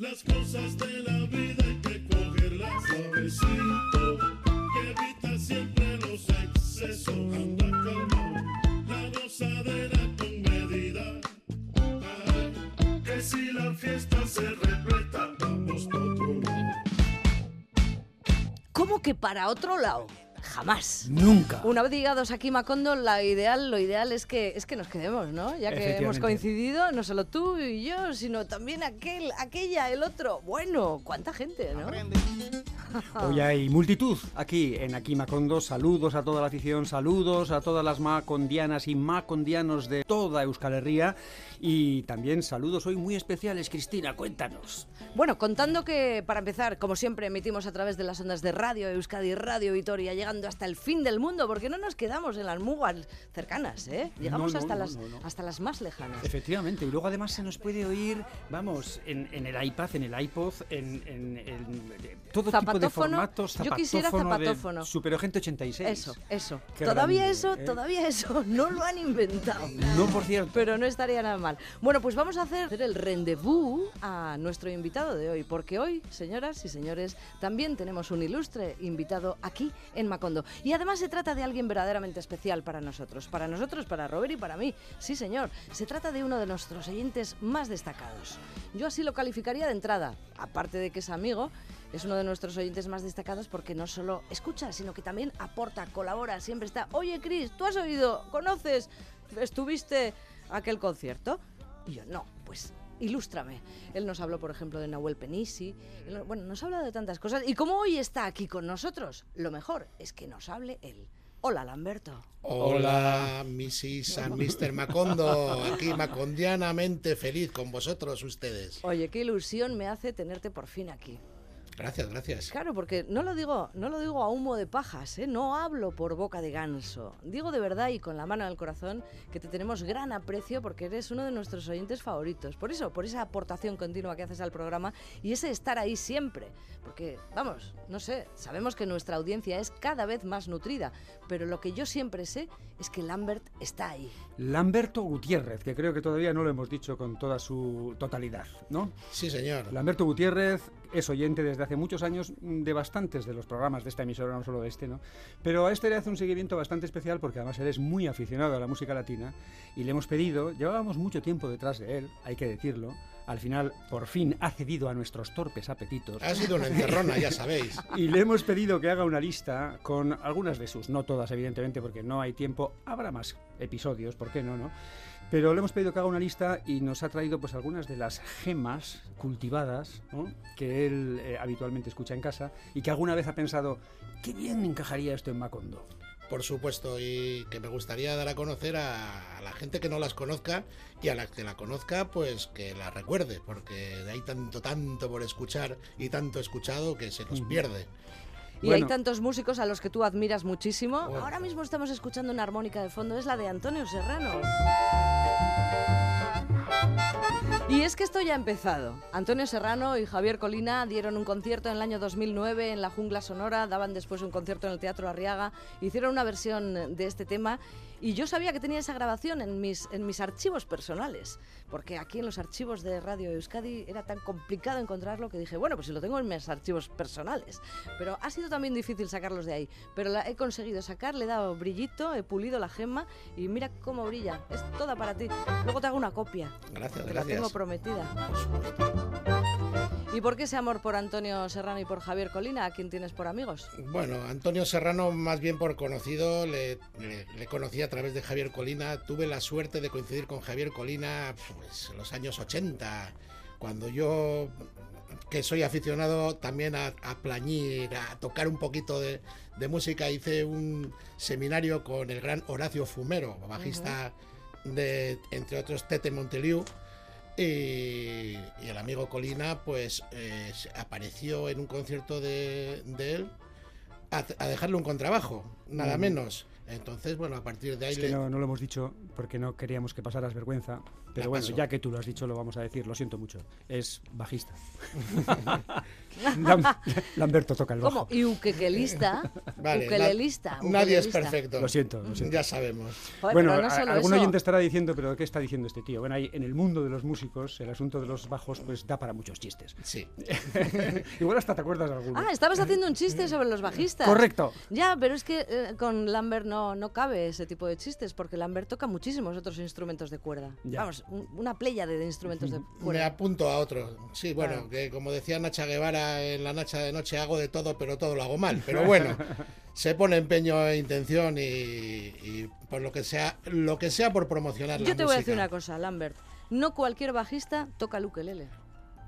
Las cosas de la vida hay que cogerlas suavecito, que evita siempre los excesos. Anda calmado, la gozadera con medida. Ay, que si la fiesta se repleta, vamos pa' otro lado. ¿Cómo que para otro lado? Jamás. Nunca. Una vez llegados aquí, Macondo, la ideal, lo ideal es que, es que nos quedemos, ¿no? Ya que hemos coincidido, no solo tú y yo, sino también aquel, aquella, el otro. Bueno, cuánta gente, ¿no? Hoy hay multitud aquí en Aquí Macondo. Saludos a toda la afición, saludos a todas las macondianas y macondianos de toda Euskal Herria. Y también saludos hoy muy especiales, Cristina, cuéntanos. Bueno, contando que, para empezar, como siempre, emitimos a través de las ondas de Radio Euskadi, Radio Vitoria, llegando hasta el fin del mundo, porque no nos quedamos en las mugas cercanas, ¿eh? Llegamos No, no, hasta, no, las, hasta las más lejanas. Efectivamente, y luego además se nos puede oír, vamos, en, en el iPad, en el iPod, en, en- en- todo tipo de Zapatófono. formatos. Yo quisiera zapatófono zapatófono. Superagente 86. Eso, eso. Qué todavía grande, eso, ¿eh? todavía eso, no lo han inventado. No, por cierto. Pero no estaría nada mal. Bueno, pues vamos a hacer el rendezvous a nuestro invitado de hoy, porque hoy, señoras y señores, también tenemos un ilustre invitado aquí en Macondo. Y además se trata de alguien verdaderamente especial para nosotros, para nosotros, para Robert y para mí. Sí, señor, se trata de uno de nuestros oyentes más destacados. Yo así lo calificaría de entrada, aparte de que es amigo. Es uno de nuestros oyentes más destacados porque no solo escucha, sino que también aporta, colabora, siempre está. Oye, Cris, ¿tú has oído? ¿Conoces? ¿Estuviste aquel concierto? Y yo, no, pues ilústrame. Él nos habló, por ejemplo, de Nahuel Penisi. Él bueno, nos habla de tantas cosas. Y como hoy está aquí con nosotros, lo mejor es que nos hable él. Hola, Lamberto. Hola, Mrs. and Mr. Macondo, aquí macondianamente feliz con vosotros ustedes. Oye, qué ilusión me hace tenerte por fin aquí. Gracias, gracias. Claro, porque no lo digo, no lo digo a humo de pajas, ¿eh? no hablo por boca de ganso. Digo de verdad y con la mano en el corazón que te tenemos gran aprecio porque eres uno de nuestros oyentes favoritos. Por eso, por esa aportación continua que haces al programa y ese estar ahí siempre. Porque, vamos, no sé, sabemos que nuestra audiencia es cada vez más nutrida, pero lo que yo siempre sé es que Lambert está ahí. Lamberto Gutiérrez, que creo que todavía no lo hemos dicho con toda su totalidad, ¿no? Sí, señor. Lamberto Gutiérrez es oyente desde hace muchos años mm, de bastantes de los programas de esta emisora, no solo de este, ¿no? Pero a este le hace un seguimiento bastante especial porque además él es muy aficionado a la música latina y le hemos pedido, llevábamos mucho tiempo detrás de él, hay que decirlo, al final por fin ha cedido a nuestros torpes apetitos. Ha sido una encerrona, ya sabéis. Y le hemos pedido que haga una lista con algunas de sus, no todas evidentemente porque no hay tiempo, habrá más episodios, ¿por qué no, no? Pero le hemos pedido que haga una lista y nos ha traído pues algunas de las gemas cultivadas ¿no? que él eh, habitualmente escucha en casa y que alguna vez ha pensado, qué bien encajaría esto en Macondo. Por supuesto, y que me gustaría dar a conocer a, a la gente que no las conozca y a la que la conozca, pues que la recuerde, porque hay tanto, tanto por escuchar y tanto escuchado que se nos pierde. Y Bueno. hay tantos músicos a los que tú admiras muchísimo. Bueno. Ahora mismo estamos escuchando una armónica de fondo, es la de Antonio Serrano. Y es que esto ya ha empezado. Antonio Serrano y Javier Colina dieron un concierto en el año 2009 en la Jungla Sonora, daban después un concierto en el Teatro Arriaga, hicieron una versión de este tema y yo sabía que tenía esa grabación en mis, en mis archivos personales, porque aquí en los archivos de Radio Euskadi era tan complicado encontrarlo que dije, bueno, pues si lo tengo en mis archivos personales. Pero ha sido también difícil sacarlos de ahí. Pero la he conseguido sacar, le he dado brillito, he pulido la gema y mira cómo brilla. Es toda para ti. Luego te hago una copia. Gracias, Te la tengo gracias. prometida. ¿Y por qué ese amor por Antonio Serrano y por Javier Colina? ¿A quién tienes por amigos? Bueno, Antonio Serrano, más bien por conocido, le, le- le conocí a través de Javier Colina. Tuve la suerte de coincidir con Javier Colina pues, en los años 80, cuando yo, que soy aficionado también a, a plañir, a tocar un poquito de, de música, hice un seminario con el gran Horacio Fumero, bajista de, entre otros, Tete Monteliu. Y, y el amigo Colina, pues, eh, apareció en un concierto de, de él a, a dejarle un contrabajo, nada Mm. menos. Entonces, bueno, a partir de ahí Es que le- no, no lo hemos dicho porque no queríamos que pasaras vergüenza. Pero La bueno, paso. ya que tú lo has dicho, lo vamos a decir, lo siento mucho. Es bajista. Lam- Lamberto toca el bajo. ¿Cómo? Y ukelelista. Vale, ukelelista. na- nadie es perfecto. Lo siento, lo siento. Ya sabemos. Joder, bueno, no algún eso. oyente estará diciendo, pero ¿qué está diciendo este tío? Bueno, ahí, en el mundo de los músicos, el asunto de los bajos, pues da para muchos chistes. Sí. Igual hasta te acuerdas de alguno. Ah, estabas haciendo un chiste sobre los bajistas. Correcto. Ya, pero es que eh, con Lambert no, no cabe ese tipo de chistes, porque Lambert toca muchísimos otros instrumentos de cuerda. Ya. Vamos, un- una playa de instrumentos de Me cuerda. apunto a otro. Sí, bueno, Claro. que como decía Nacha Guevara en la Nacha de Noche, hago de todo, pero todo lo hago mal. Pero bueno, se pone empeño e intención y, y por lo que sea, lo que sea por promocionar la Yo te voy a decir música. una cosa, Lambert. No cualquier bajista toca el ukelele.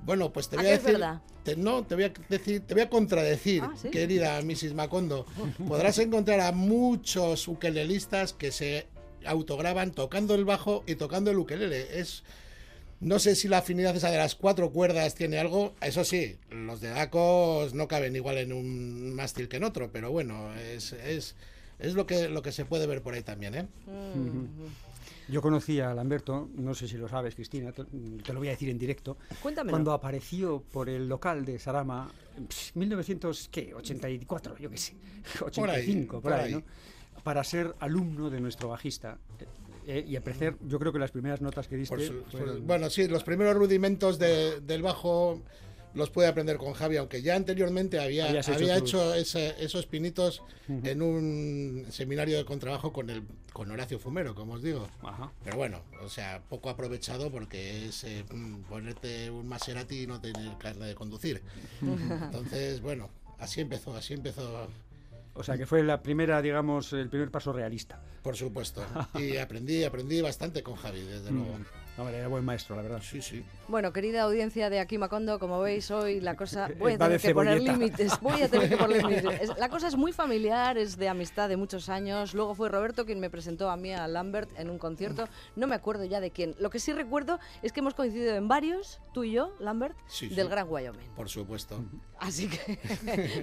Bueno, pues te ¿A voy a es decir, verdad? te- no, te voy a decir, te voy a contradecir, Ah, ¿sí? querida Mrs. Macondo. Podrás encontrar a muchos ukelelistas que se autograban tocando el bajo y tocando el ukelele. Es no sé si la afinidad esa de las cuatro cuerdas tiene algo. Eso sí, los de Dacos no caben igual en un mástil que en otro, pero bueno, es, es, es lo que lo que se puede ver por ahí también, ¿eh? Yo conocí a Lamberto, no sé si lo sabes, Cristina, te, te lo voy a decir en directo. Cuéntamelo. Cuando apareció por el local de Sarama, pss, 1984, yo qué sé, 85, por por ahí, ahí. ¿no? Para ser alumno de nuestro bajista. Eh, y apreciar, yo creo que las primeras notas que diste Por su- por- fueron- bueno, sí, los primeros rudimentos de- del bajo los puede aprender con Javi, aunque ya anteriormente había, hecho había hecho ese- esos pinitos en un seminario de contrabajo con el con Horacio Fumero, como os digo. Ajá. Pero bueno, o sea, poco aprovechado porque es eh, ponerte un Maserati y no tener carne de conducir. Entonces, bueno, así empezó, así empezó, O sea, que fue la primera, digamos, el primer paso realista. por supuesto. Y aprendí, aprendí bastante con Javi, desde luego. Hombre, era buen maestro, la verdad. Sí, sí. Bueno, querida audiencia de aquí Macondo, como veis hoy la cosa voy a tener que poner límites, voy a tener que poner límites. Es- La cosa es muy familiar, es de amistad de muchos años. Luego fue Roberto quien me presentó a mí a Lambert en un concierto. No me acuerdo ya de quién. Lo que sí recuerdo es que hemos coincidido en varios, tú y yo, Lambert, Sí, sí. del Gran Wyoming. Por supuesto. Así que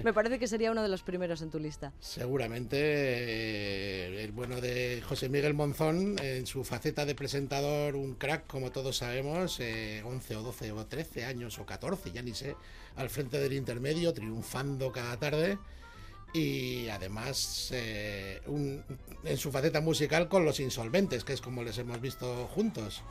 me parece que sería uno de los primeros en tu lista. Seguramente eh, el bueno de José Miguel Monzón, en su faceta de presentador, un crack, como todos sabemos, eh, 11 o 12 o 13 años o 14, ya ni sé, al frente del intermedio, triunfando cada tarde. Y además eh, un- en su faceta musical con los insolventes, que es como les hemos visto juntos.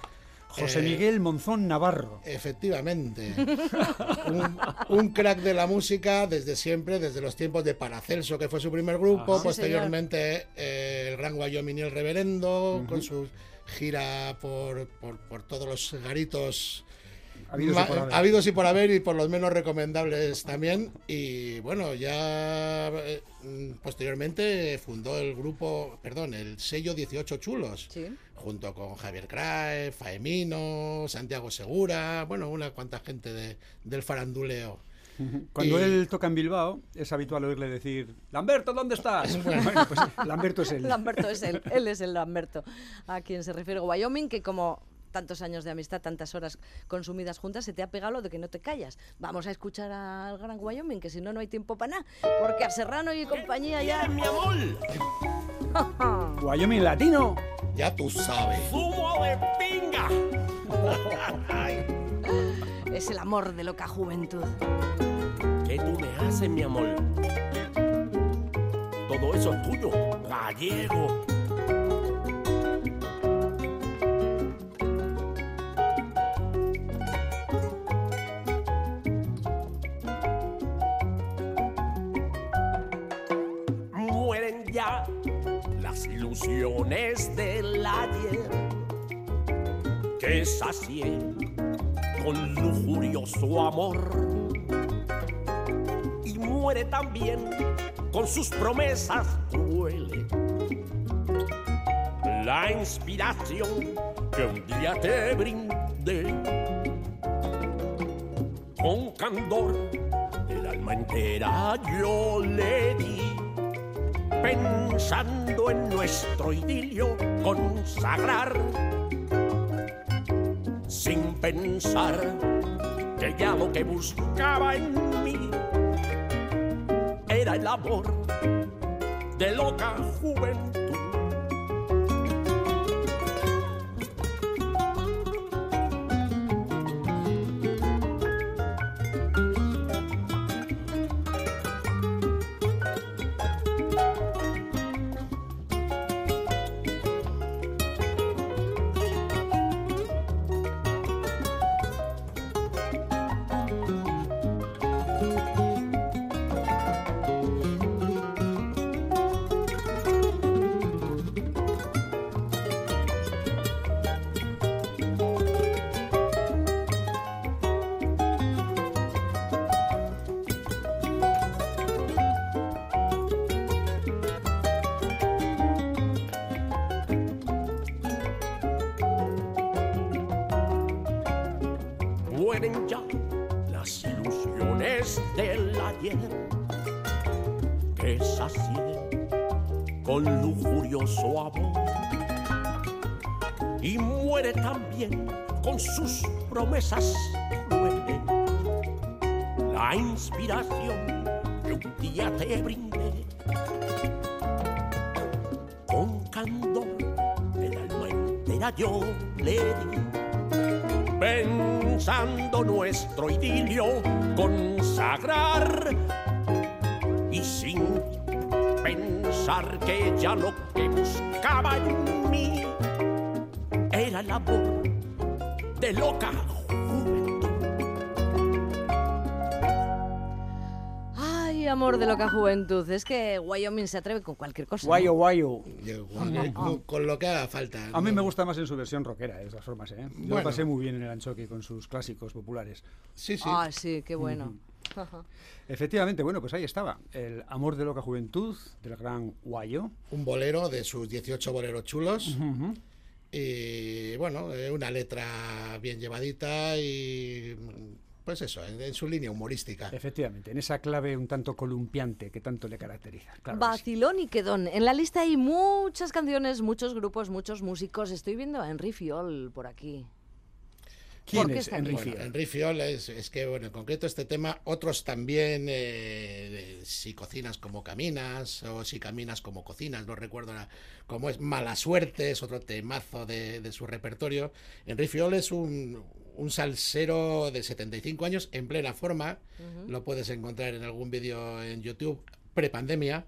José Eh, Miguel Monzón Navarro. Efectivamente. un, un crack de la música desde siempre, desde los tiempos de Paracelso, que fue su primer grupo, Ajá. Posteriormente eh, el Gran Wyoming y el Reverendo, con su gira por, por, por todos los garitos Habidos y ma- por haber. habidos y por haber y por los menos recomendables también. Y bueno, ya eh, mm, posteriormente fundó el grupo, perdón, el sello 18 Chulos Sí. junto con Javier Crae, Faemino, Santiago Segura, bueno, una cuanta gente de- del faranduleo. Cuando y- él toca en Bilbao, es habitual oírle decir, Lamberto, ¿dónde estás? Bueno, pues Lamberto es él. Lamberto es él, él es el Lamberto, a quien se refiere Wyoming, que como tantos años de amistad, tantas horas consumidas juntas, se te ha pegado lo de que no te callas. Vamos a escuchar al Gran Wyoming, que si no, no hay tiempo para nada, porque a Serrano y compañía ya... mi amor! Wyoming latino. Ya tú sabes. ¡Zumo de pinga! Es el amor de loca juventud. ¿Qué tú me haces, mi amor? Todo eso es tuyo, gallego. Ya las ilusiones del ayer que sacié con lujurioso amor y muere también con sus promesas crueles. La inspiración que un día te brindé con candor el alma entera yo le di pensando en nuestro idilio consagrar sin pensar que ya lo que buscaba en mí era el amor de loca juventud. Con lujurioso amor. Y muere también con sus promesas crueles. La inspiración que un día te brindé con candor el alma entera yo le di. Pensando nuestro idilio consagrar pensar que ya lo que buscaba en mí era el amor de loca juventud. Ay, amor de loca juventud. Es que Wyoming se atreve con cualquier cosa. ¿no? Guayo, guayo. Yo, con, lo que haga falta. A mí me gusta más en su versión rockera, de todas formas, ¿eh? Yo lo Bueno. pasé muy bien en el Anchoqui con sus clásicos populares. Sí, sí. Ah, sí, qué bueno. Ajá. Efectivamente, bueno, pues ahí estaba. El amor de loca juventud del gran Guayo. Un bolero de sus 18 boleros chulos. Y bueno, eh, una letra bien llevadita y pues eso, en, en su línea humorística. Efectivamente, en esa clave un tanto columpiante que tanto le caracteriza. Claro que sí. Vacilón y quedón. En la lista hay muchas canciones, muchos grupos, muchos músicos. Estoy viendo a Henry Fiol por aquí. ¿Quién ¿Por qué es Henry? Bueno, Fiel? Henry Fiol es, es que, bueno, en concreto este tema, otros también, eh, de si cocinas como caminas, o si caminas como cocinas, no recuerdo cómo es, Mala Suerte, es otro temazo de, de su repertorio. Henry Fiol es un, un salsero de 75 años, en plena forma, lo puedes encontrar en algún vídeo en YouTube, prepandemia.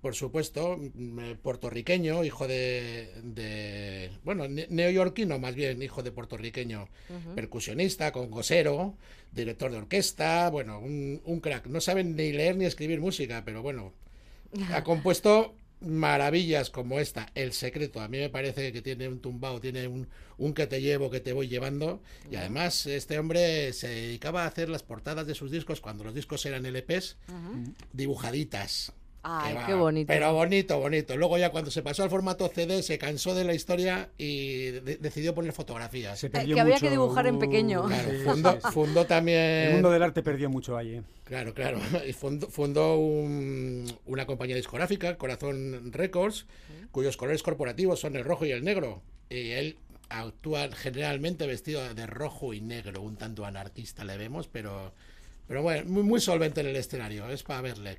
Por supuesto, mm, eh, puertorriqueño, hijo de, de- bueno, ne- neoyorquino más bien, hijo de puertorriqueño, percusionista, congosero, director de orquesta, bueno, un, un crack. No saben ni leer ni escribir música, pero bueno, ha compuesto maravillas como esta, El Secreto. A mí me parece que tiene un tumbao, tiene un, un que te llevo, que te voy llevando. Y además este hombre se dedicaba a hacer las portadas de sus discos cuando los discos eran LPs, dibujaditas. Ay, qué va, bonito. Pero bonito, bonito. Luego ya cuando se pasó al formato CD se cansó de la historia y de- decidió poner fotografías. Se Eh, perdió que había que dibujar en pequeño. Claro, Sí, fundó, sí, sí. fundó también... El mundo del arte perdió mucho ahí. ¿eh? Claro, claro. Y fundó, fundó un- una compañía discográfica, Corazón Records, cuyos colores corporativos son el rojo y el negro. Y él actúa generalmente vestido de rojo y negro, un tanto anarquista le vemos, pero, pero bueno, muy, muy solvente en el escenario, es para verle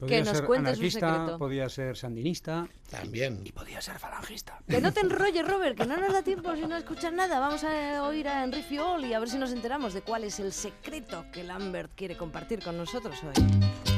Podía nos ser cuente su secreto. podía ser sandinista también. y podía ser falangista. Que no te enrolles, Robert, que no nos da tiempo si no escuchas nada. Vamos a oír a Henry Fiol y a ver si nos enteramos de cuál es el secreto que Lambert quiere compartir con nosotros hoy.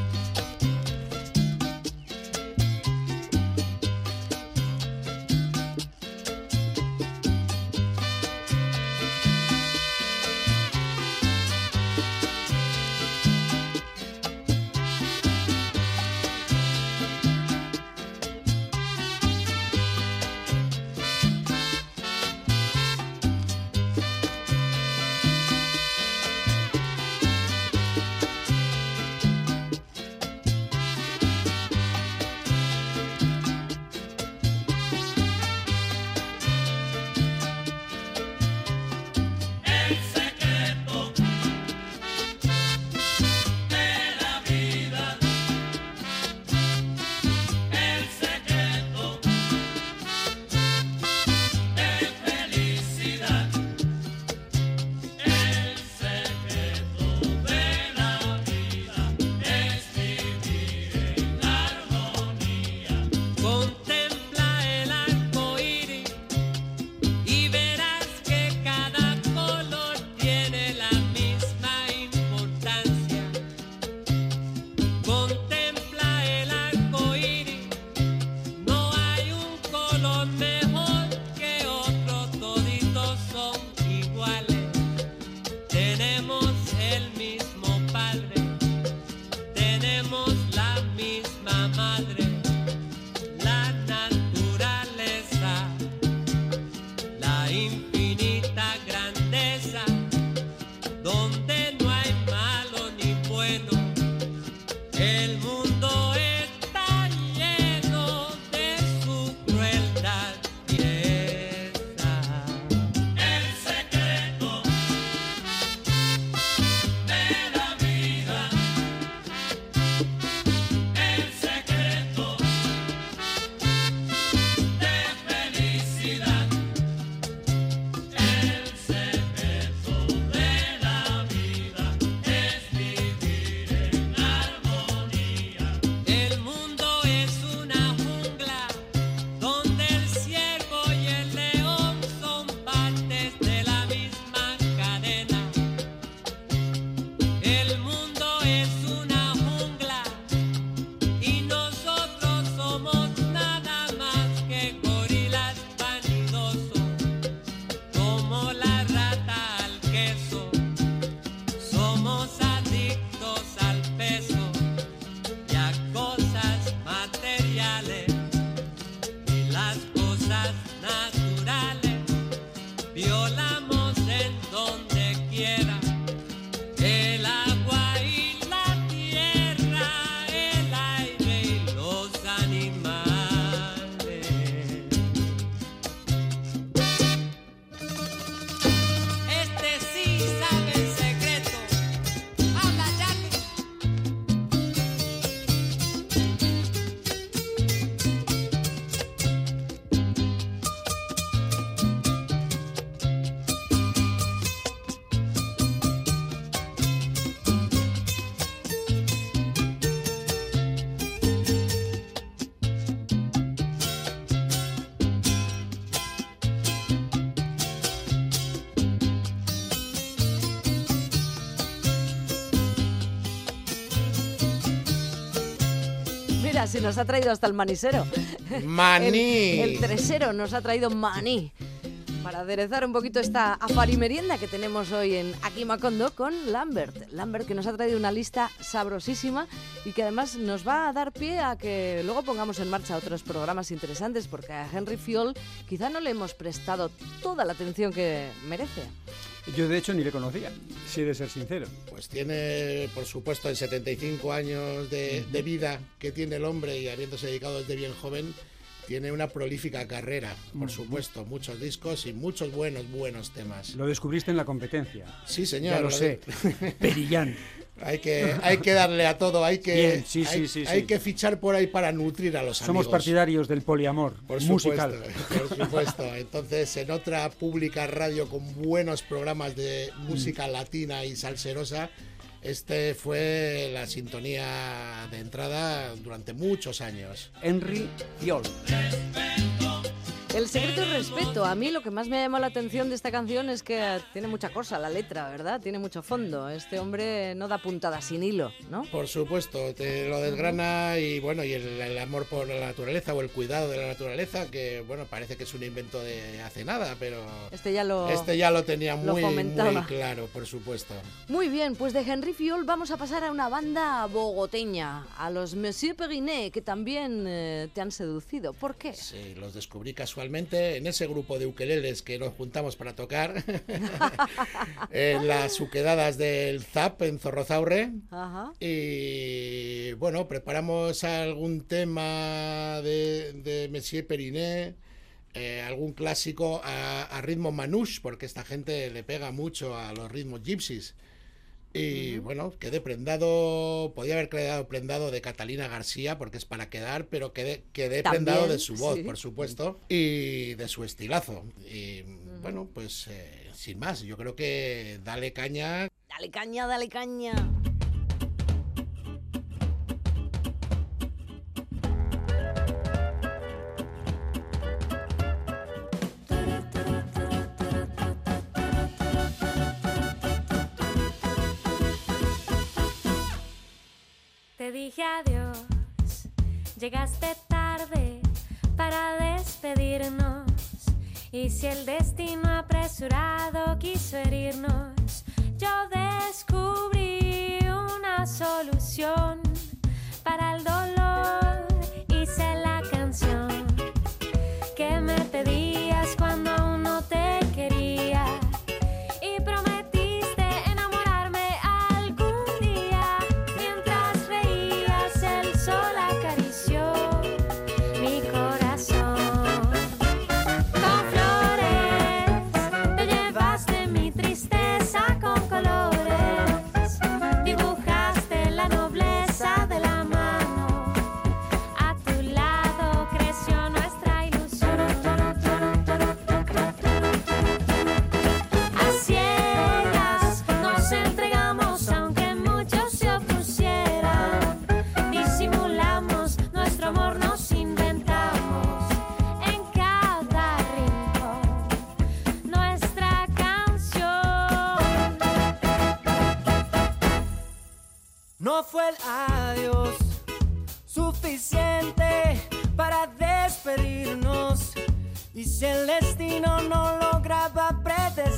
Si nos ha traído hasta el manisero. Maní. El, el tresero nos ha traído maní. Para aderezar un poquito esta afarimerienda que tenemos hoy en Aquí Macondo con Lambert. Lambert que nos ha traído una lista sabrosísima y que además nos va a dar pie a que luego pongamos en marcha otros programas interesantes porque a Henry Fiol quizá no le hemos prestado toda la atención que merece. Yo de hecho ni le conocía, si he de ser sincero. Pues tiene, por supuesto, en 75 años de, de vida que tiene el hombre y habiéndose dedicado desde bien joven, tiene una prolífica carrera, por supuesto, muchos discos y muchos buenos, buenos temas. Lo descubriste en la competencia. Sí, señor. Ya lo sé. Perillán. Hay que, hay que darle a todo, hay que, Bien, sí, hay, sí, sí, hay que fichar por ahí para nutrir a los Somos amigos. partidarios del poliamor Por musical. supuesto, por supuesto. Entonces, en otra pública radio con buenos programas de música Mm. latina y salserosa, este fue la sintonía de entrada durante muchos años. Henry Fiol. El secreto es respeto. A mí lo que más me ha llamado la atención de esta canción es que tiene mucha cosa, la letra, ¿verdad? Tiene mucho fondo. Este hombre no da puntada sin hilo, ¿no? Por supuesto, te lo desgrana y bueno, y el, el amor por la naturaleza o el cuidado de la naturaleza, que bueno, parece que es un invento de hace nada, pero Este ya lo... este ya lo tenía lo muy, muy claro, por supuesto. Muy bien, pues de Henry Fiol vamos a pasar a una banda bogoteña, a los Monsieur Periné, que también eh, te han seducido. ¿Por qué? Sí, los descubrí casualmente en ese grupo de ukeleles que nos juntamos para tocar en las uquedadas del ZAP en Zorrozaurre. Ajá. Y bueno, preparamos algún tema de, de Monsieur Periné, eh, algún clásico a, a ritmo manouche, porque esta gente le pega mucho a los ritmos gypsies. Y bueno, quedé prendado, podía haber quedado prendado de Catalina García, porque es para quedar, pero quedé, quedé También, prendado de su voz, sí. por supuesto, y de su estilazo. Y bueno, pues eh, sin más, yo creo que dale caña, Dale caña, dale caña. Llegaste tarde para despedirnos. Y si el destino apresurado quiso herirnos, yo descubrí una solución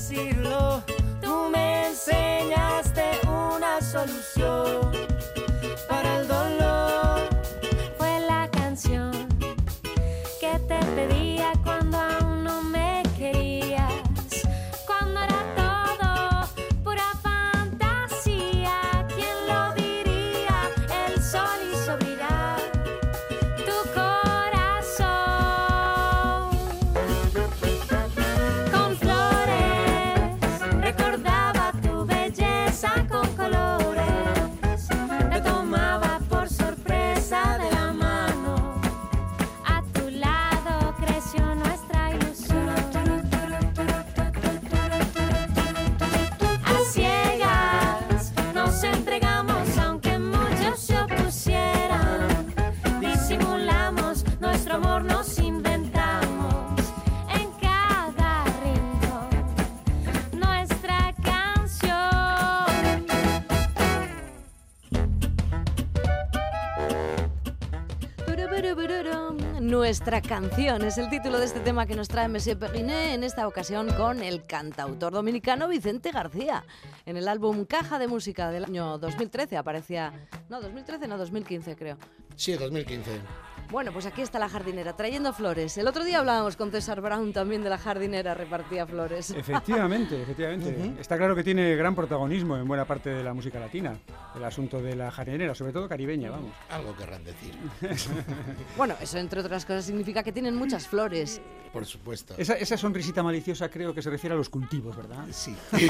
predecirlo, tú me enseñaste Nuestra canción es el título de este tema que nos trae Monsieur Periné, en esta ocasión con el cantautor dominicano Vicente García. En el álbum Caja de Música del año 2013 aparecía... No, 2013, no, 2015 creo. Sí, 2015. Bueno, pues aquí está la jardinera, trayendo flores. El otro día hablábamos con César Brown también de la jardinera, repartía flores. Efectivamente, efectivamente. Está claro que tiene gran protagonismo en buena parte de la música latina, el asunto de la jardinera, sobre todo caribeña, vamos. Algo querrán decir, Bueno, eso entre otras cosas significa que tienen muchas flores. por supuesto. Esa, esa sonrisita maliciosa creo que se refiere a los cultivos, ¿verdad? Sí.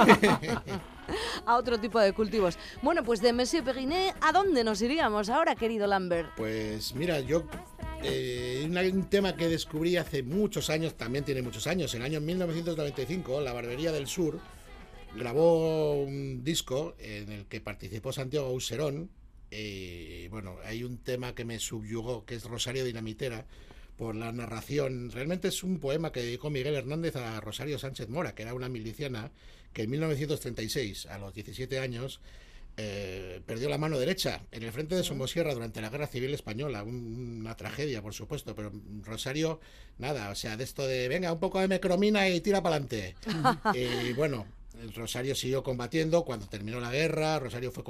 a otro tipo de cultivos. Bueno, pues de Monsieur Periné, ¿a dónde nos iríamos ahora, querido Lambert? Pues mira, yo eh, un tema que descubrí hace muchos años, también tiene muchos años, en el año 1995, la Barbería del Sur grabó un disco en el que participó Santiago Auserón. Y bueno, hay un tema que me subyugó, que es Rosario Dinamitera, por la narración. Realmente es un poema que dedicó Miguel Hernández a Rosario Sánchez Mora, que era una miliciana que en 1936, a los 17 años, eh, perdió la mano derecha en el frente de Somosierra durante la Guerra Civil Española. Un- una tragedia, por supuesto, pero Rosario, nada, o sea, de esto de, venga, un poco de mecromina y tira para adelante. y bueno, Rosario siguió combatiendo. Cuando terminó la guerra, Rosario fue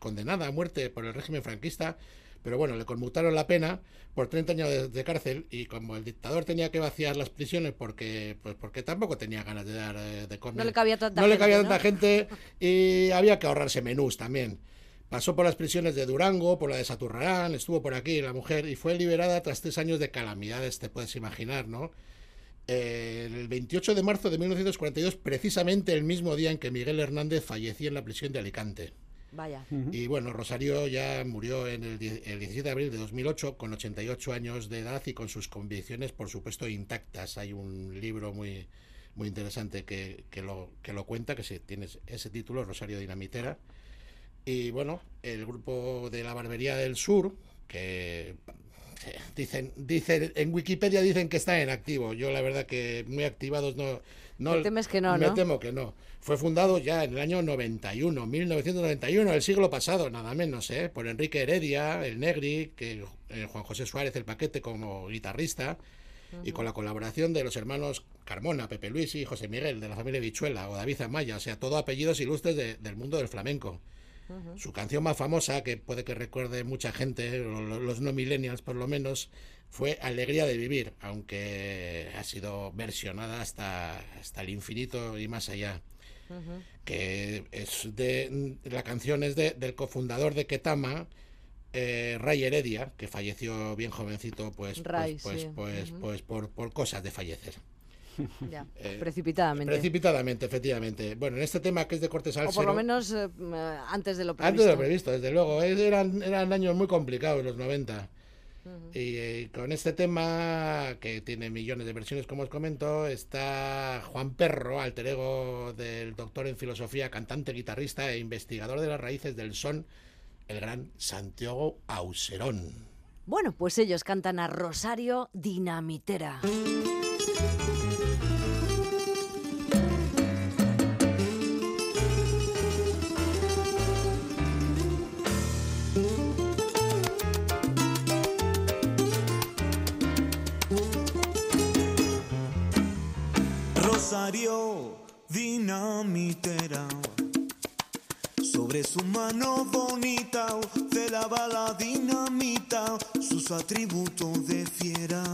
condenada a muerte por el régimen franquista. Pero bueno, le conmutaron la pena por 30 años de, de cárcel y como el dictador tenía que vaciar las prisiones porque pues porque tampoco tenía ganas de dar eh, de comer. No le cabía tanta No le gente, cabía ¿no? tanta gente y había que ahorrarse menús también. Pasó por las prisiones de Durango, por la de Saturrarán, estuvo por aquí la mujer y fue liberada tras tres años de calamidades, te puedes imaginar, ¿no? Eh, el 28 de marzo de 1942, precisamente el mismo día en que Miguel Hernández fallecía en la prisión de Alicante. Vaya. Y bueno, Rosario ya murió en el, el 17 de abril de 2008 con 88 años de edad y con sus convicciones, por supuesto, intactas. Hay un libro muy, muy interesante que, que lo, que lo cuenta, que se, tiene ese título, Rosario Dinamitera. Y bueno, el grupo de la Barbería del Sur, que eh, dicen, dicen en Wikipedia dicen que está en activo. Yo la verdad que muy activados no... no Te temes que no, me ¿no? temo que no. Fue fundado ya en el año 91, 1991, el siglo pasado, nada menos, ¿eh? por Enrique Heredia, el Negri, que eh, Juan José Suárez, el Paquete, como guitarrista, y con la colaboración de los hermanos Carmona, Pepe Luis y José Miguel, de la familia Bichuela, o David Amaya, o sea, todo apellidos ilustres de- del mundo del flamenco. Su canción más famosa, que puede que recuerde mucha gente, lo- lo- los no millennials por lo menos, fue Alegría de Vivir, aunque ha sido versionada hasta, hasta el infinito y más allá. Que es de, la canción es de, del cofundador de Ketama, eh, Ray Heredia, que falleció bien jovencito, pues, pues- Ray, pues, sí. pues, pues por, por cosas de fallecer. Ya. Eh, Precipitadamente. Precipitadamente, efectivamente. Bueno, en este tema que es de corte o por salsero... lo menos eh, eh, antes de lo previsto. Antes de lo previsto, desde luego. Eran años muy complicados los 90. Y eh, con este tema, que tiene millones de versiones, como os comento, está Juan Perro, alter ego del doctor en filosofía, cantante, guitarrista e investigador de las raíces del son, el gran Santiago Auserón. Bueno, pues ellos cantan a Rosario Dinamitera. Rosario dinamitera. Sobre su mano bonita lava la dinamita sus atributos de fiera.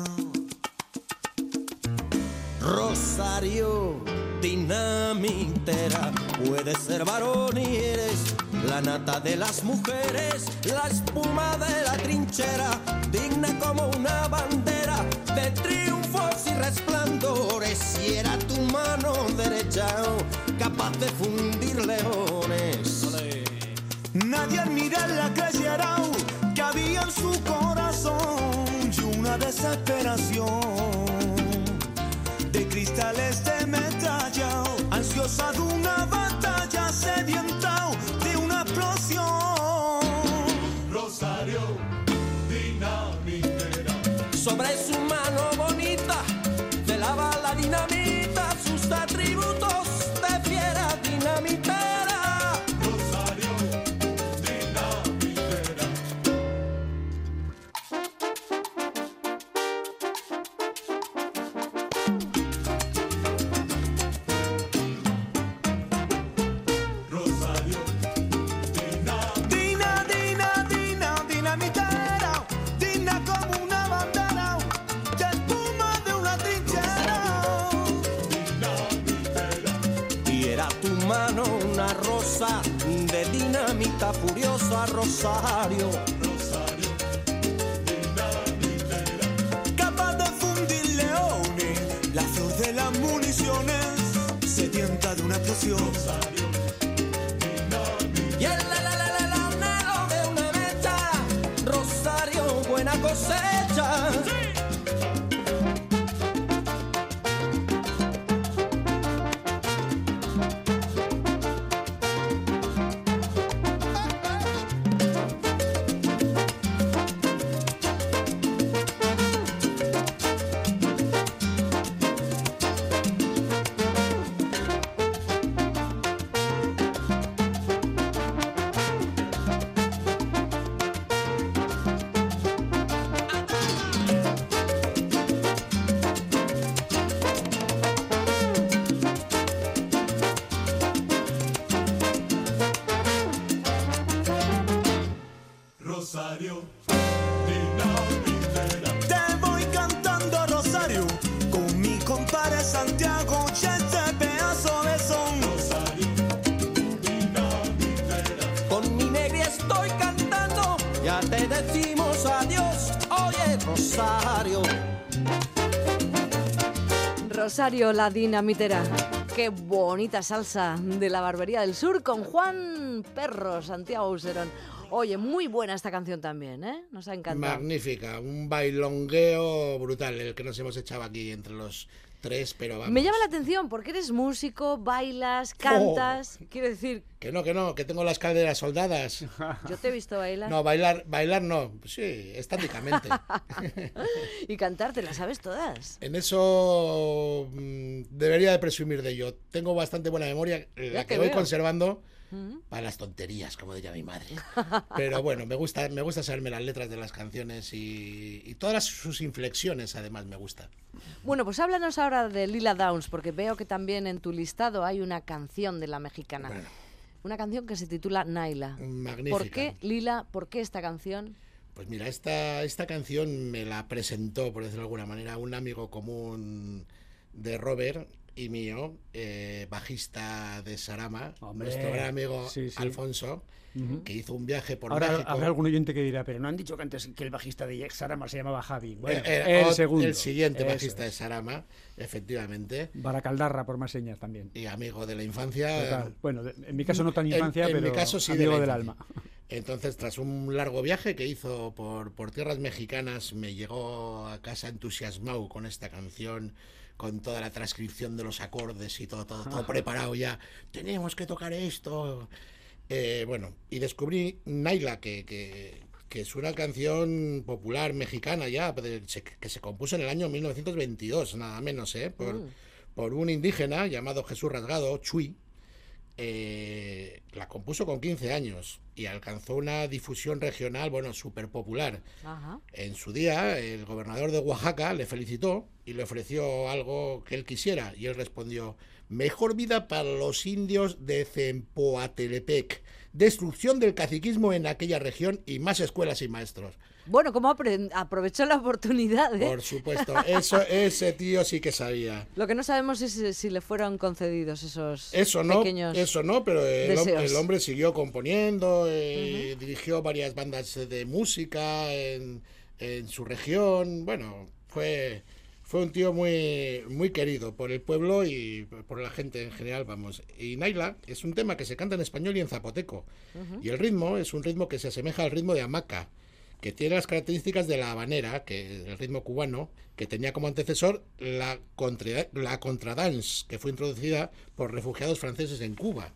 Rosario dinamitera, puedes ser varón y eres la nata de las mujeres, la espuma de la trinchera, digna como una bandera de triunfos y era tu mano derecha capaz de fundir leones. nadie al mirar la creyera que había en su corazón y una desesperación de cristales de metralla, ansiosa de una La dinamitera. Qué bonita salsa de la Barbería del Sur con Juan Perro, Santiago Userón. Oye, muy buena esta canción también, ¿eh? Nos ha encantado. Magnífica, un bailongueo brutal, el que nos hemos echado aquí entre los tres, pero vamos. Me llama la atención porque eres músico, bailas, cantas. Quiero decir, Que no, que no, que tengo las calderas soldadas. yo te he visto bailar No, bailar, bailar no, sí, estáticamente. y cantar, te las sabes todas. En eso mm, debería de presumir de ello. Tengo bastante buena memoria, la te que voy veo. conservando para las tonterías, como diría mi madre. Pero bueno, me gusta, me gusta saberme las letras de las canciones y, y todas sus inflexiones, además, me gusta. Bueno, pues háblanos ahora de Lila Downs, porque veo que también en tu listado hay una canción de la mexicana. Bueno. Una canción que se titula Naila. Magnífica. ¿Por qué, Lila, por qué esta canción? Pues mira, esta, esta canción me la presentó, por decirlo de alguna manera, un amigo común de Robert y mío, eh, bajista de Sarama, Hombre, nuestro gran amigo sí, sí. Alfonso, que hizo un viaje por Ahora México. habrá algún oyente que dirá, pero no han dicho que antes que el bajista de Sarama se llamaba Javi. Bueno, Eh, eh, el segundo. el siguiente Eso bajista de. Sarama, efectivamente, Baracaldarra, por más señas también. y amigo de la infancia. Total. Bueno, en mi caso no tan infancia, en pero mi caso sí amigo del alma. Entonces, tras un largo viaje que hizo por, por tierras mexicanas, me llegó a casa entusiasmado con esta canción, con toda la transcripción de los acordes y todo, todo, todo preparado ya. Tenemos que tocar esto. Eh, bueno, y descubrí Naila, que, que, que es una canción popular mexicana ya, que se compuso en el año 1922, nada menos, ¿eh? Por, por un indígena llamado Jesús Rasgado, Chuy, eh, la compuso con 15 años y alcanzó una difusión regional, bueno, súper popular. Ajá. En su día, el gobernador de Oaxaca le felicitó y le ofreció algo que él quisiera. Y él respondió, mejor vida para los indios de Zempoatelepec, destrucción del caciquismo en aquella región y más escuelas y maestros. Bueno, ¿cómo aprovechó la oportunidad? eh? Por supuesto, eso ese tío sí que sabía. Lo que no sabemos es si- si le fueron concedidos esos Eso no, pequeños... eso no, pero el, hombre siguió componiendo, eh, dirigió varias bandas de música en, en su región. Bueno, fue, fue un tío muy, muy querido por el pueblo y por la gente en general, vamos. Y Naila es un tema que se canta en español y en zapoteco. Y el ritmo es un ritmo que se asemeja al ritmo de hamaca, que tiene las características de la habanera, que es el ritmo cubano, que tenía como antecesor la, contra, la contradance, que fue introducida por refugiados franceses en Cuba.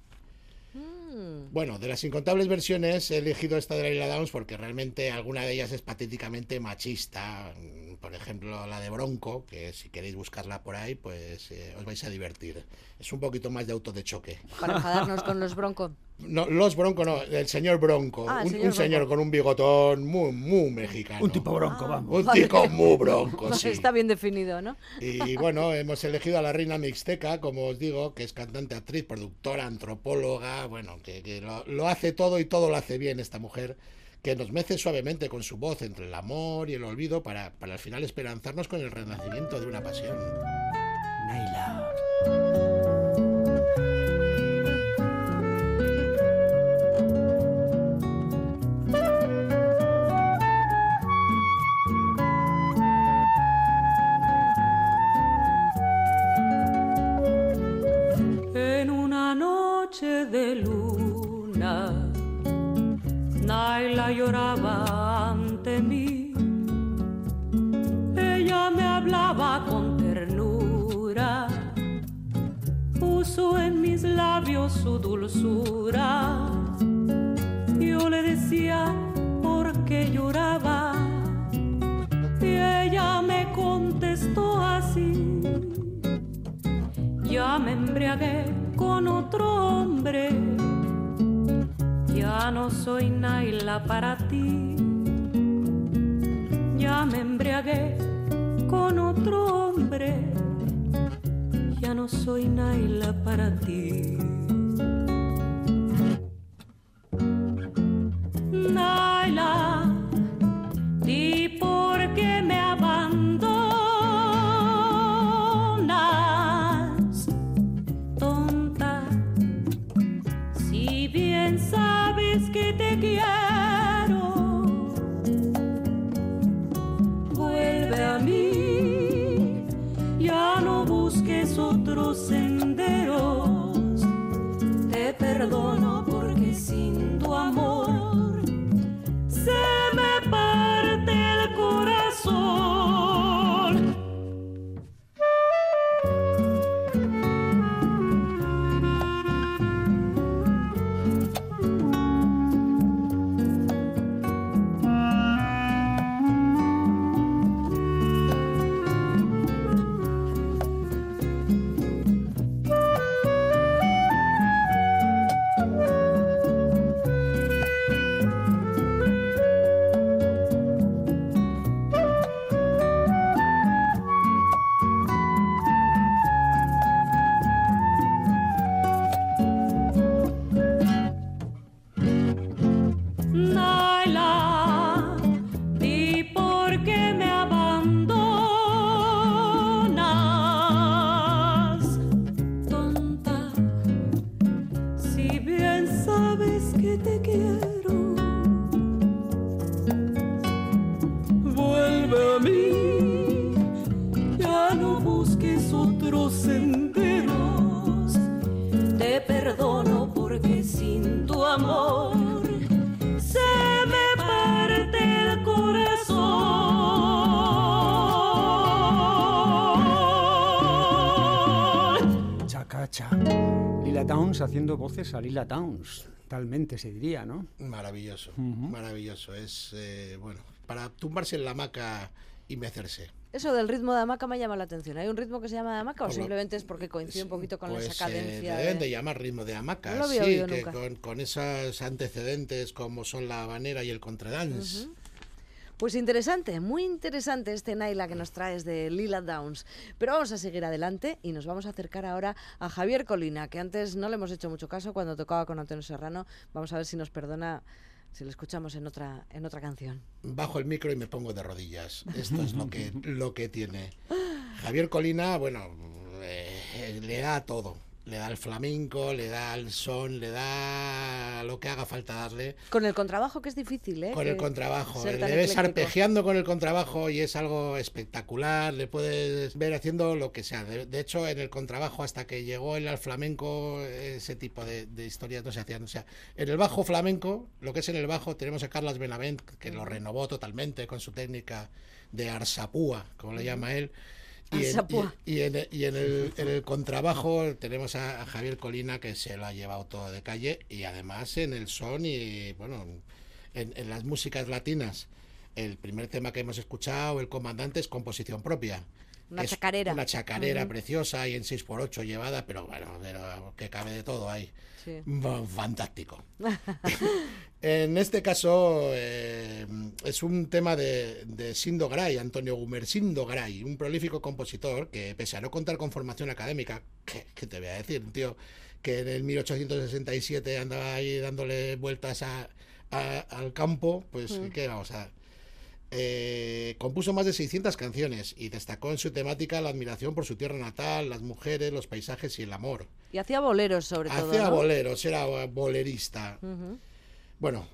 Bueno, de las incontables versiones he elegido esta de la Downs porque realmente alguna de ellas es patéticamente machista. Mm, Por ejemplo, la de Bronco, que si queréis buscarla por ahí, pues eh, os vais a divertir. Es un poquito más de auto de choque. Para enfadarnos con los broncos. No, los Bronco no, el señor Bronco. Ah, el un señor un señor Bronco. con un bigotón muy, muy mexicano. Un tipo Ah. bronco, vamos. Un tipo muy bronco, sí. Está bien definido, ¿no? Y bueno, hemos elegido a la reina mixteca, como os digo, que es cantante, actriz, productora, antropóloga, bueno, que, que lo, lo hace todo y todo lo hace bien esta mujer, que nos mece suavemente con su voz entre el amor y el olvido para, para al final esperanzarnos con el renacimiento de una pasión. Naila. noche de luna, Naila lloraba ante mí. Ella me hablaba con ternura, puso en mis labios su dulzura. Yo le decía por qué lloraba y ella me contestó así. Ya me embriagué con otro hombre, ya no soy Naila para ti. Ya me embriagué con otro hombre, ya no soy Naila para ti. Senderos. Te perdono porque sin tu amor se me parte el corazón. Chacacha. Lila Downs haciendo voces a Lila Downs. Talmente se diría, ¿no? Maravilloso, maravilloso. Es, eh, bueno, para tumbarse en la hamaca y mecerse. Eso del ritmo de hamaca me llama la atención. ¿Hay un ritmo que se llama de hamaca o simplemente es porque coincide un poquito con Pues, esa eh, cadencia? deben de- de llamar ritmo de hamaca, No sí, que con, con esos antecedentes como son la habanera y el contradance. Pues interesante, muy interesante este Naila que nos traes de Lila Downs. Pero vamos a seguir adelante y nos vamos a acercar ahora a Javier Colina, que antes no le hemos hecho mucho caso cuando tocaba con Antonio Serrano. Vamos a ver si nos perdona si lo escuchamos en otra, en otra canción. Bajo el micro y me pongo de rodillas. Esto es lo que, lo que tiene. Javier Colina, bueno, eh, le da todo. Le da el flamenco, le da el son, le da lo que haga falta darle. Con el contrabajo, que es difícil, ¿eh? Con el contrabajo. ser Le ves arpegiando con el contrabajo y es algo espectacular. Le puedes ver haciendo lo que sea. De, de hecho, en el contrabajo, hasta que llegó el al flamenco, ese tipo de, de historias no se hacían. O sea, en el bajo flamenco, lo que es en el bajo, tenemos a Carlas Benavent, que lo renovó totalmente con su técnica de arsapúa, como le llama él. Y en, Arsapúa. y- y en el- y en el, en el contrabajo tenemos a, a Javier Colina que se lo ha llevado todo de calle y además en el son y bueno en, en las músicas latinas el primer tema que hemos escuchado el comandante es composición propia Una Es chacarera. una chacarera preciosa y en 6x8 llevada pero bueno pero que cabe de todo ahí Sí. Fantástico en este caso eh, es un tema de, de Sindo Gray, Antonio Gumersindo Gray, un prolífico compositor que pese a no contar con formación académica, ¿qué, qué te voy a decir? Tío que en el 1867 andaba ahí dándole vueltas a- a- al campo, pues Mm. ¿qué vamos a...? Eh, compuso más de 600 canciones y destacó en su temática la admiración por su tierra natal, las mujeres, los paisajes y el amor. Y hacía boleros, sobre todo. Hacía ¿no? boleros, era bolerista. Bueno,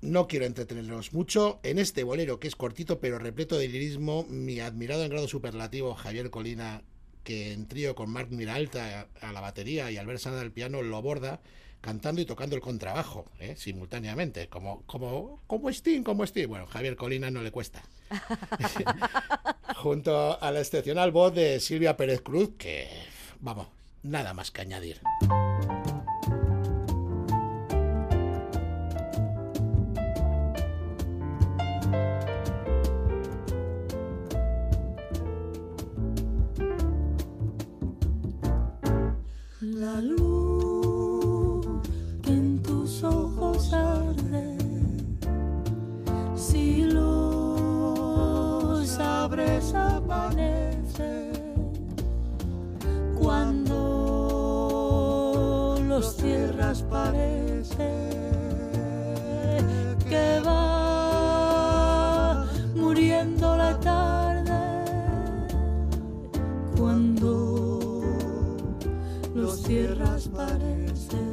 no quiero entretenerlos mucho. En este bolero, que es cortito pero repleto de lirismo, mi admirado en grado superlativo Javier Colina, que en trío con Marc Miralta a la batería y Albert Sanda al piano lo borda, cantando y tocando el contrabajo, ¿eh? simultáneamente, como, como, como Sting, como. Bueno, Javier Colina no le cuesta. Junto a la excepcional voz de Silvia Pérez Cruz, que, vamos, nada más que añadir. Abres amanece, cuando los cierras parece que va muriendo la tarde, cuando los cierras parece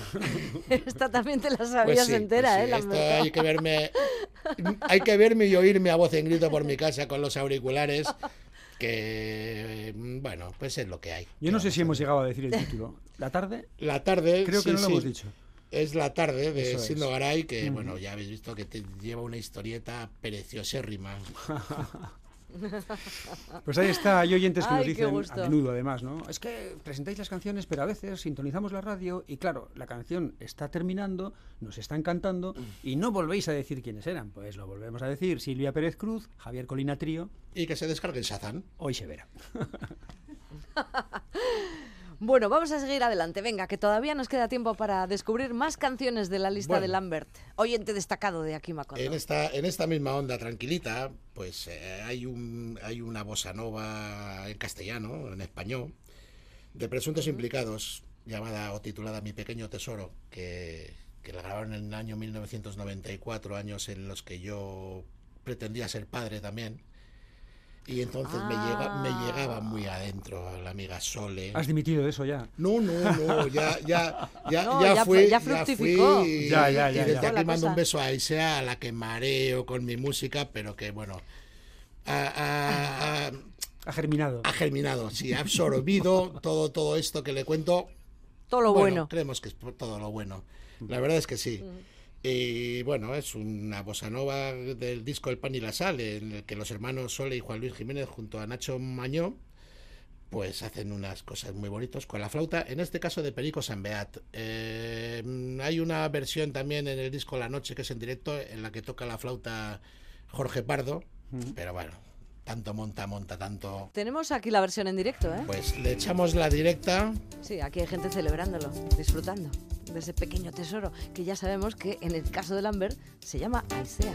Esta también te la Pues sabías sí, entera, pues ¿eh? Lamberto? hay que verme hay que verme y oírme a voz en grito por mi casa con los auriculares que bueno pues es lo que hay Yo no sé si hemos llegado a decir el título. ¿La tarde? la tarde Creo que no lo sí, hemos dicho. es la tarde de es. Sindo Garay que bueno ya habéis visto que te lleva una historieta preciosérrima Pues ahí está, hay oyentes que Ay, nos dicen a menudo además, ¿no? Es que presentáis las canciones, pero a veces sintonizamos la radio y claro, la canción está terminando, nos están cantando y no volvéis a decir quiénes eran. Pues lo volvemos a decir, Silvia Pérez Cruz, Javier Colina Trío, y que se descargue el Shazam hoy se verá. Bueno, vamos a seguir adelante. Venga, que todavía nos queda tiempo para descubrir más canciones de la lista Bueno. de Lambert. Oyente destacado de aquí, Macondo. En esta, en esta misma onda tranquilita, pues eh, hay, un, hay una bossa nova en castellano, en español, de presuntos implicados, llamada o titulada Mi pequeño tesoro, que, que la grabaron en el año 1994, años en los que yo pretendía ser padre también. Y entonces me, llega, me llegaba muy adentro la amiga Sole. Has dimitido de eso ya. No, no, no, ya, ya, ya, No, ya, ya fui, fue- ya fui, fructificó. y, Ya, ya, y ya, desde ya. aquí mando un beso a Aisea, a la que mareo con mi música, pero que bueno, ha, ha- ha- Ha germinado. ha germinado, sí, ha absorbido todo, todo esto que le cuento. Todo lo bueno. Creemos que es todo lo bueno. La verdad es que sí. Y bueno, es una bossa nova del disco El pan y la sal, en el que los hermanos Sole y Juan Luis Jiménez junto a Nacho Mañó pues hacen unas cosas muy bonitas con la flauta, en este caso de Perico Sanbeat. Eh, hay una versión también en el disco La Noche, que es en directo, en la que toca la flauta Jorge Pardo, pero bueno, tanto monta, monta, tanto... Tenemos aquí la versión en directo, ¿eh? Pues le echamos la directa. Sí, aquí hay gente celebrándolo, disfrutando de ese pequeño tesoro que ya sabemos que en el caso de Lambert se llama Aisea.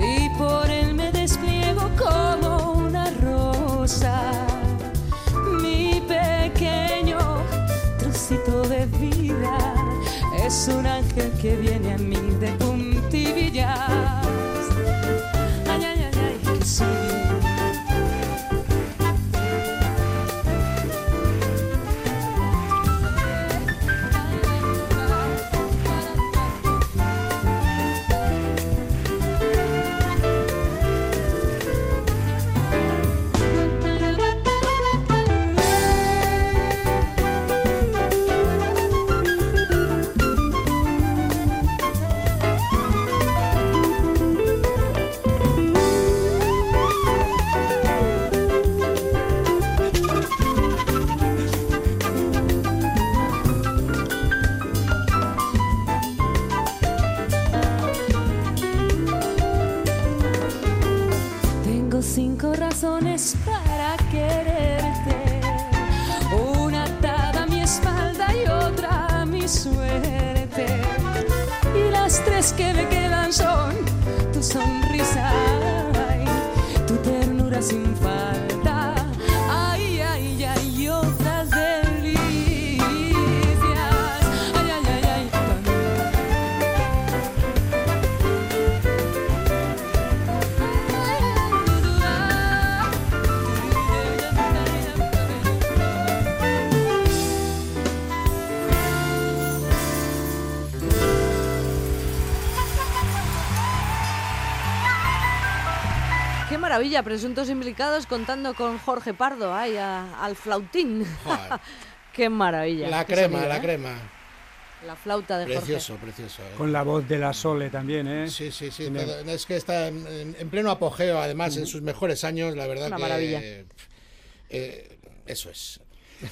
y por él me despliego como una rosa. Mi pequeño trocito de vida es un ángel que viene a mí de puntillas. Maravilla, presuntos implicados contando con Jorge Pardo, ay, a- al flautín. Qué maravilla. La qué crema, sonido, la ¿eh? crema. La flauta de Precioso, precioso. ¿eh? Con la voz de la Sole también, ¿eh? Sí, sí, sí. Todo- es que está en, en- en pleno apogeo, además, en sus mejores años, la verdad Una que. maravilla. eh, eso es.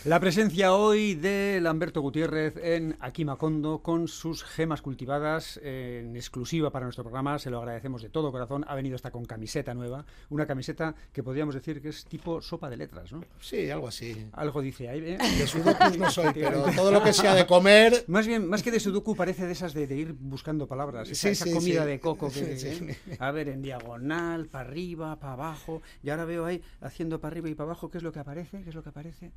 La presencia hoy de Lamberto Gutiérrez en Aquí Macondo con sus gemas cultivadas en exclusiva para nuestro programa. Se lo agradecemos de todo corazón. Ha venido hasta con camiseta nueva. Una camiseta que podríamos decir que es tipo sopa de letras, ¿no? Sí, algo así. Algo dice ahí. ¿eh? De sudokus no soy, pero todo lo que sea de comer. Más bien, más que de sudoku parece de esas de, de ir buscando palabras. Esa, Sí, esa sí, comida sí. de coco que. ¿eh? a ver, en diagonal, para arriba, para abajo. Y ahora veo ahí haciendo para arriba y para abajo. ¿Qué es lo que aparece? ¿Qué es lo que aparece?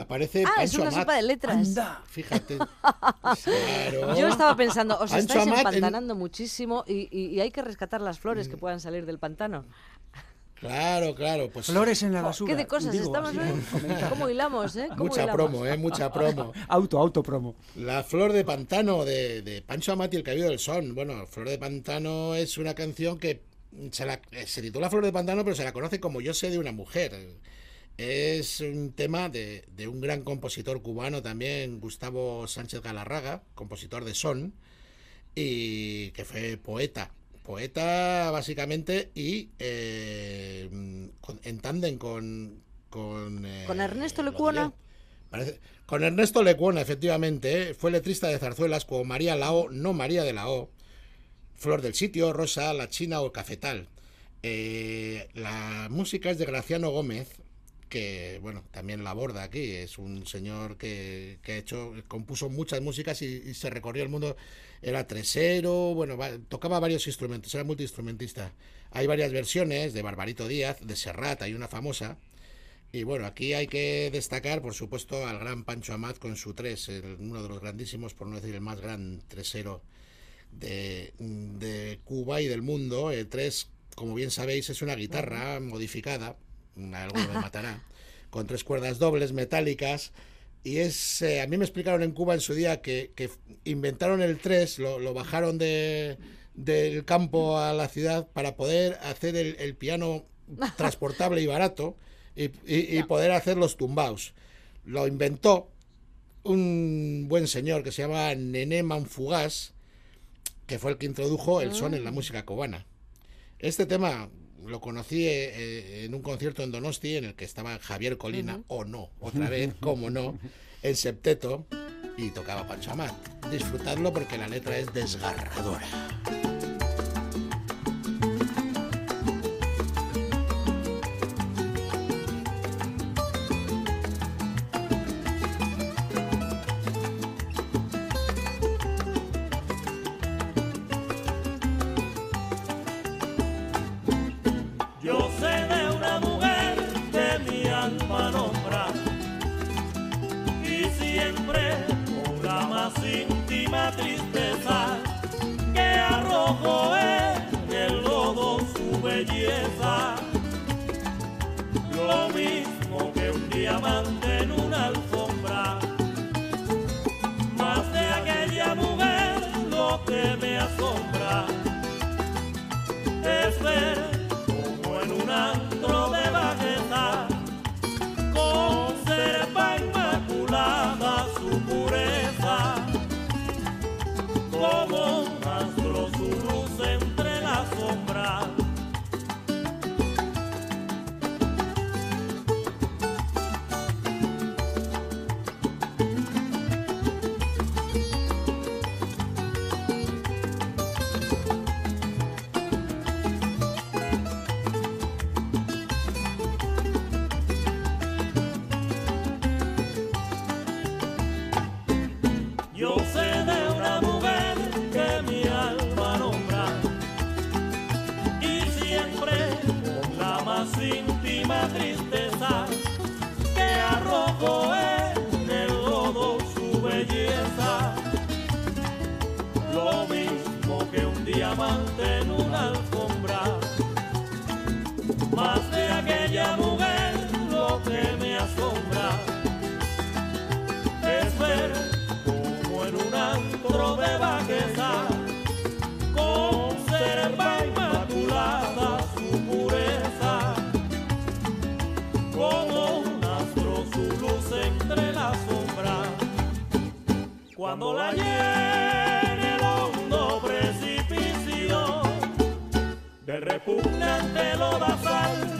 Aparece Ah, es Pancho una Amat. sopa de letras. ¡Anda! Fíjate. Claro. Yo estaba pensando, os Pancho estáis Amat en- empantanando muchísimo y, y- y hay que rescatar las flores que puedan salir del pantano. Claro, claro. Pues Flores en la basura. ¿Qué de cosas digo, estamos hoy? ¿Cómo hilamos, eh? ¿Cómo Mucha hilamos? promo, ¿eh? Mucha promo. Auto, auto promo. La Flor de Pantano de, de Pancho Amati y el Cabello del Son. Bueno, Flor de Pantano es una canción que se, la, se titula Flor de Pantano, pero se la conoce como Yo sé de una mujer. Es un tema de, de un gran compositor cubano también, Gustavo Sánchez Galarraga, compositor de son, y que fue poeta. Poeta, básicamente, y eh, con- en tándem con... Con, eh, ¿Con Ernesto Lecuona? Parece- con Ernesto Lecuona, efectivamente, ¿eh? fue letrista de zarzuelas como María Lao, no María de la O, Flor del Sitio, Rosa, La China o Cafetal. La música es de Graciano Gómez, que bueno, también la aborda aquí. Es un señor que, que ha hecho, compuso muchas músicas y, y se recorrió el mundo. Era tresero, bueno, va- tocaba varios instrumentos, era multiinstrumentista. Hay varias versiones de Barbarito Díaz, de Serrat, hay una famosa. Y bueno, aquí hay que destacar, por supuesto, al gran Pancho Amat con su tres, el- uno de los grandísimos, por no decir el más gran tresero de, de Cuba y del mundo. El 3, como bien sabéis, es una guitarra modificada, algo me matará, con tres cuerdas dobles metálicas. Y es, eh, a mí me explicaron en Cuba en su día que, que inventaron el 3, lo, lo bajaron de, del campo a la ciudad para poder hacer el, el piano transportable y barato y, y- y poder hacer los tumbaos. Lo inventó un buen señor que se llama Nené Manfugás, que fue el que introdujo el son en la música cubana. Este tema lo conocí eh, eh, en un concierto en Donosti en el que estaba Javier Colina, o no, otra vez, como no, en septeto, y tocaba Pancho Amat. Disfrutadlo porque la letra es desgarradora. En una alfombra. Más de aquella mujer lo que me asombra es ver como en un antro de bajeza conserva inmaculada su pureza como un astro su luz entre las sombras cuando la llene repugnante lodazal humano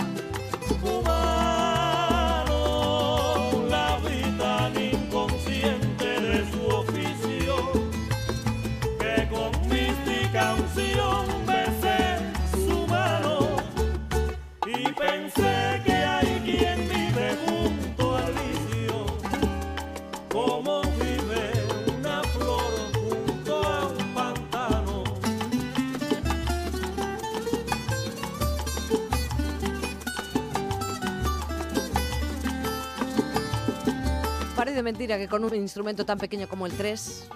Parece mentira que con un instrumento tan pequeño como el 3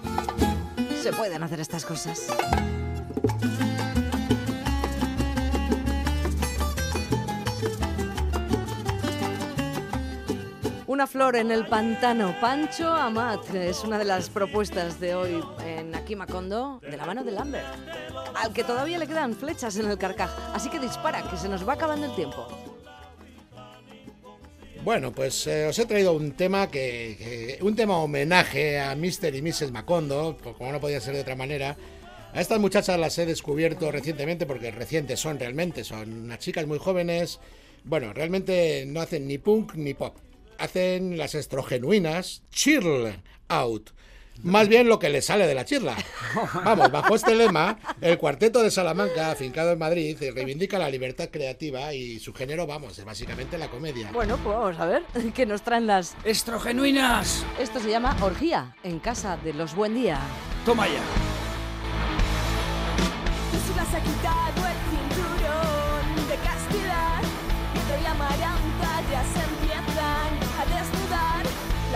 se pueden hacer estas cosas. Una flor en el pantano. Pancho Amat es una de las propuestas de hoy en Aquí Macondo, de la mano de Lambert, al que todavía le quedan flechas en el carcaj. Así que dispara, que se nos va acabando el tiempo. Bueno, pues eh, os he traído un tema que, un tema homenaje a Mr. y Mrs. Macondo, como no podía ser de otra manera. A estas muchachas las he descubierto recientemente porque recientes son realmente, son unas chicas muy jóvenes. Bueno, realmente no hacen ni punk ni pop. Hacen las estrogenuinas chill out. Más bien lo que les sale de la chirla. Vamos, bajo este lema, el cuarteto de Salamanca, afincado en Madrid, reivindica la libertad creativa y su género, vamos, es básicamente la comedia. Bueno, pues vamos a ver qué nos traen las... ¡Estrogenuinas! Esto se llama Orgía, en casa de los Buen Día. Toma ya. Tú se las ha quitado el cinturón de castidad Pedro y Amaranta ya se empiezan a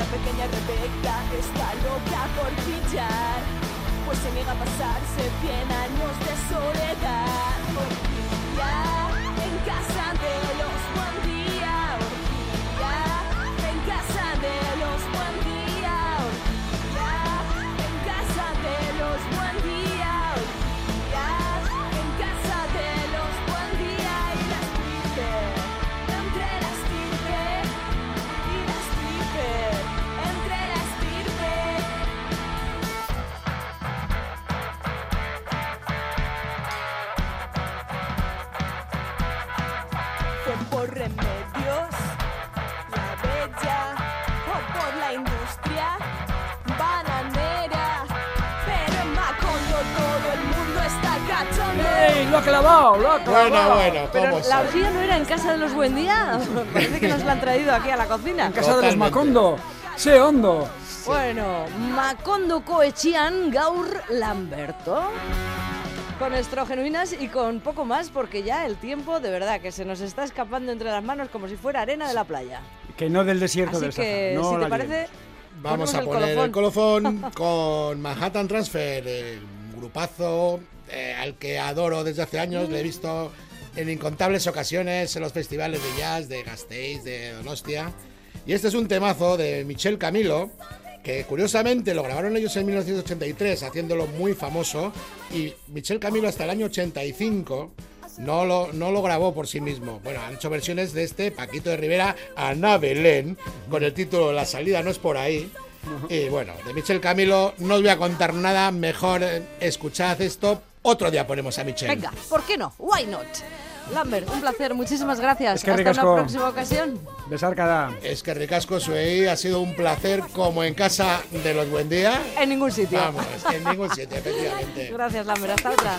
pequeña Rebeca está loca por pillar Pues se niega a pasarse 100 años de soledad Bueno, bueno, Pero ¿cómo la orgía no era en casa de los Buendía. Parece que nos la han traído aquí a la cocina. En casa de los. Macondo. ¡Se hondo! Bueno, Macondo Coechian Gaur Lamberto. Con estrogenuinas y con poco más, porque ya el tiempo de verdad que se nos está escapando entre las manos como si fuera arena de la playa. Que no del desierto Así del que, Sahara. No si te parece. Vamos a el poner colofón. el colofón con Manhattan Transfer, un grupazo eh, al que adoro desde hace años. Le he visto en incontables ocasiones en los festivales de jazz de Gasteiz, de Donostia. Y este es un temazo de Michel Camilo, que curiosamente lo grabaron ellos en 1983, haciéndolo muy famoso. Y Michel Camilo hasta el año 85 no lo, no lo grabó por sí mismo. Bueno, han hecho versiones de este Paquito de Rivera, Ana Belén, con el título La salida no es por ahí. Y bueno, de Michel Camilo no os voy a contar nada, mejor escuchad esto. Otro día ponemos a Michel. venga, ¿por qué no? Why not? Lambert, un placer, muchísimas gracias. Es que Hasta ricasco. una próxima ocasión. Besar cada... Es que ricasco Suey ha sido un placer como en casa de los Buen Día. En ningún sitio. Vamos, en ningún sitio, efectivamente. Gracias, Lambert. Hasta otra.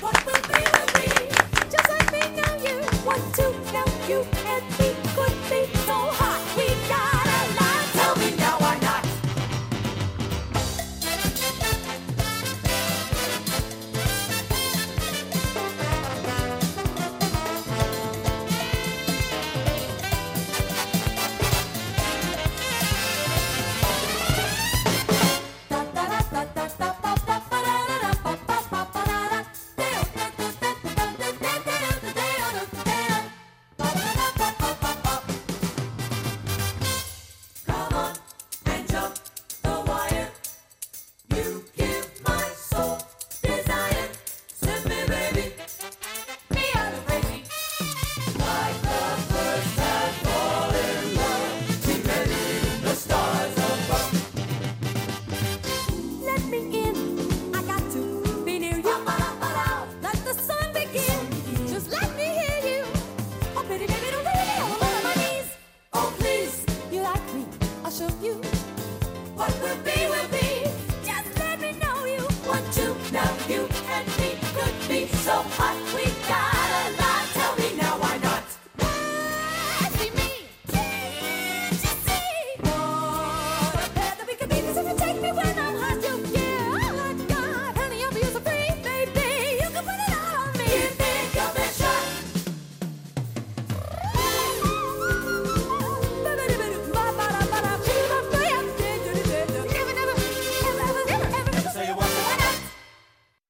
What will be, will be. Just let me know you want to know you and me could be so hot. We got